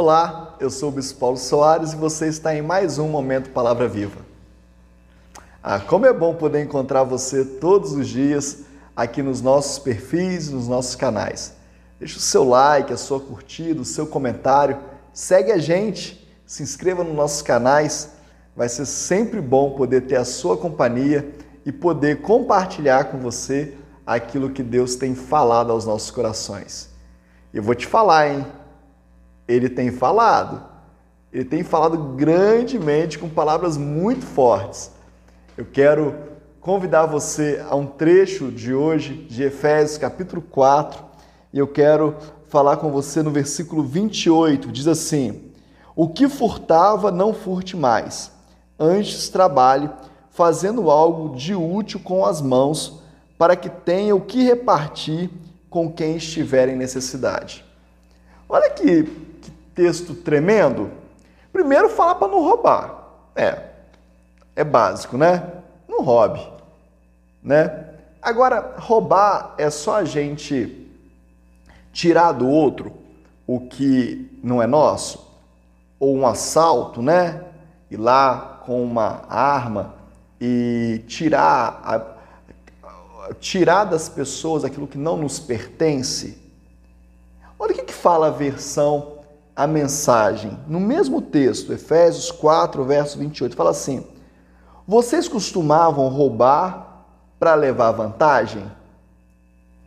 Olá, eu sou o Bispo Paulo Soares e você está em mais um Momento Palavra Viva. Ah, como é bom poder encontrar você todos os dias aqui nos nossos perfis, nos nossos canais. Deixe o seu like, a sua curtida, o seu comentário, segue a gente, se inscreva nos nossos canais. Vai ser sempre bom poder ter a sua companhia e poder compartilhar com você aquilo que Deus tem falado aos nossos corações. Eu vou te falar, hein? Ele tem falado. Ele tem falado grandemente com palavras muito fortes. Eu quero convidar você a um trecho de hoje de Efésios capítulo 4 e eu quero falar com você no versículo 28. Diz assim: O que furtava, não furte mais. Antes trabalhe, fazendo algo de útil com as mãos, para que tenha o que repartir com quem estiver em necessidade. Olha que texto tremendo? Primeiro, fala para não roubar. É, é básico, né? Não roube, né? Agora, roubar é só a gente tirar do outro o que não é nosso? Ou um assalto, né? Ir lá com uma arma e tirar, a, tirar das pessoas aquilo que não nos pertence. Olha o que, que fala a versão a mensagem. No mesmo texto, Efésios 4, verso 28, fala assim: Vocês costumavam roubar para levar vantagem?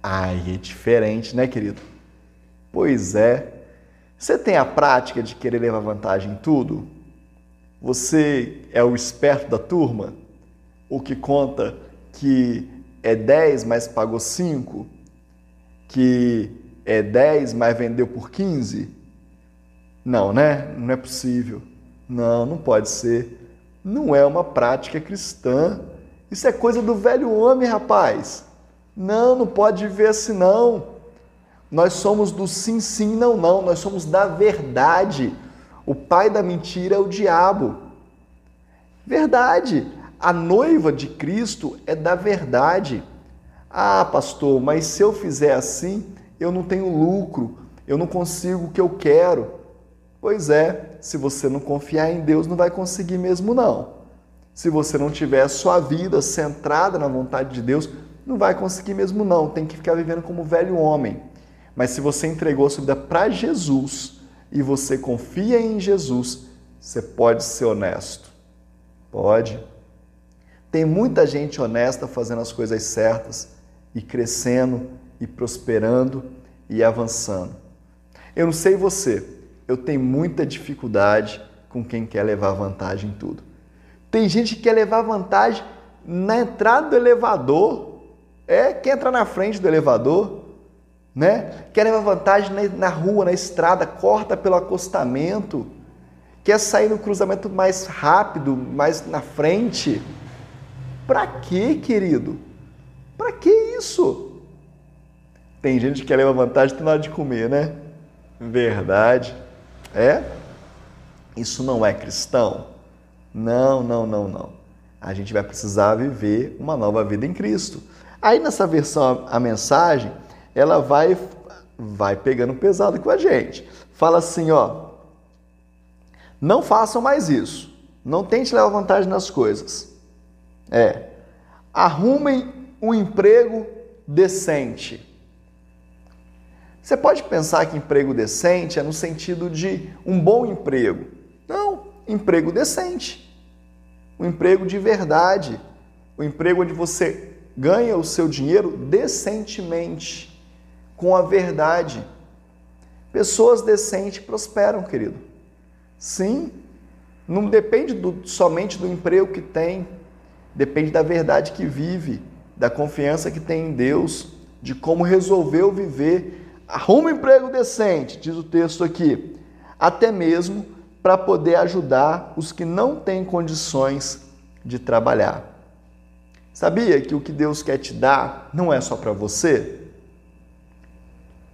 Ai, é diferente, né, querido? Pois é. Você tem a prática de querer levar vantagem em tudo? Você é o esperto da turma? O que conta que é 10, mas pagou 5? Que é 10, mas vendeu por 15? Não, né? Não é possível. Não, não pode ser. Não é uma prática cristã. Isso é coisa do velho homem, rapaz. Não, não pode viver assim, não. Nós somos do sim, sim, não, não. Nós somos da verdade. O pai da mentira é o diabo. Verdade. A noiva de Cristo é da verdade. Ah, pastor, mas se eu fizer assim, eu não tenho lucro, eu não consigo o que eu quero. Pois é, se você não confiar em Deus, não vai conseguir mesmo não. Se você não tiver a sua vida centrada na vontade de Deus, não vai conseguir mesmo não. Tem que ficar vivendo como velho homem. Mas se você entregou sua vida para Jesus e você confia em Jesus, você pode ser honesto. Pode. Tem muita gente honesta fazendo as coisas certas e crescendo e prosperando e avançando. Eu não sei você, eu tenho muita dificuldade com quem quer levar vantagem em tudo. Tem gente que quer levar vantagem na entrada do elevador, é, quer entrar na frente do elevador, né? Quer levar vantagem na rua, na estrada, corta pelo acostamento, quer sair no cruzamento mais rápido, mais na frente. Para quê, querido? Para que isso? Tem gente que quer levar vantagem na hora de comer, né? Verdade. É? Isso não é cristão? Não, não, não, não. A gente vai precisar viver uma nova vida em Cristo. Aí nessa versão a mensagem, ela vai vai pegando pesado com a gente. Fala assim, ó: Não façam mais isso. Não tente levar vantagem nas coisas. É. Arrumem um emprego decente. Você pode pensar que emprego decente é no sentido de um bom emprego. Não, emprego decente. Um emprego de verdade. Um emprego onde você ganha o seu dinheiro decentemente, com a verdade. Pessoas decentes prosperam, querido. Sim, não depende do, somente do emprego que tem, depende da verdade que vive, da confiança que tem em Deus, de como resolveu viver Arruma um emprego decente, diz o texto aqui, até mesmo para poder ajudar os que não têm condições de trabalhar. Sabia que o que Deus quer te dar não é só para você?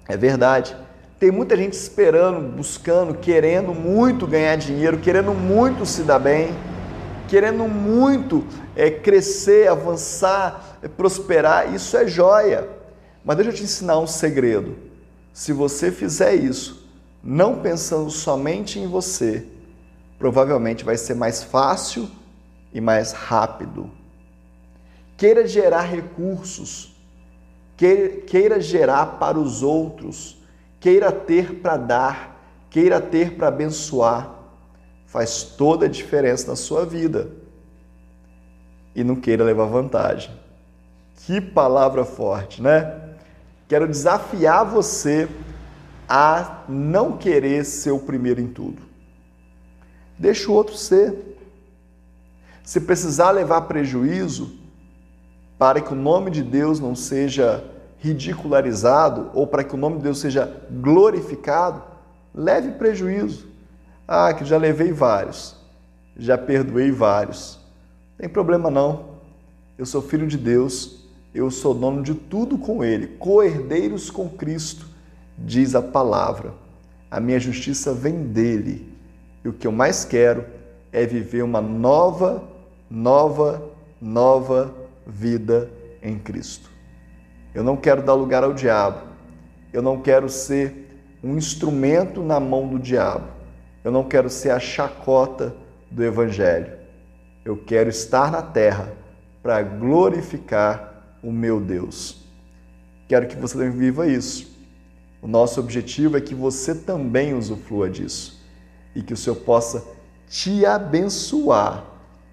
É verdade. Tem muita gente esperando, buscando, querendo muito ganhar dinheiro, querendo muito se dar bem, querendo muito é, crescer, avançar, é, prosperar. Isso é joia. Mas deixa eu te ensinar um segredo. Se você fizer isso, não pensando somente em você, provavelmente vai ser mais fácil e mais rápido. Queira gerar recursos, queira gerar para os outros, queira ter para dar, queira ter para abençoar. Faz toda a diferença na sua vida. E não queira levar vantagem. Que palavra forte, né? Quero desafiar você a não querer ser o primeiro em tudo. Deixa o outro ser. Se precisar levar prejuízo para que o nome de Deus não seja ridicularizado ou para que o nome de Deus seja glorificado, leve prejuízo. Ah, que já levei vários, já perdoei vários. Não tem problema não. Eu sou filho de Deus, eu sou dono de tudo com Ele, co-herdeiros com Cristo, diz a palavra. A minha justiça vem dele. E o que eu mais quero é viver uma nova, nova, nova vida em Cristo. Eu não quero dar lugar ao diabo. Eu não quero ser um instrumento na mão do diabo. Eu não quero ser a chacota do Evangelho. Eu quero estar na terra para glorificar o meu Deus. Quero que você também viva isso. O nosso objetivo é que você também usufrua disso e que o Senhor possa te abençoar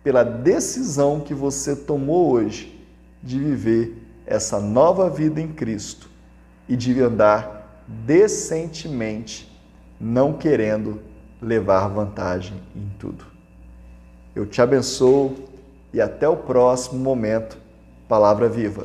pela decisão que você tomou hoje de viver essa nova vida em Cristo e de andar decentemente, não querendo levar vantagem em tudo. Eu te abençoo e até o próximo momento. Palavra viva.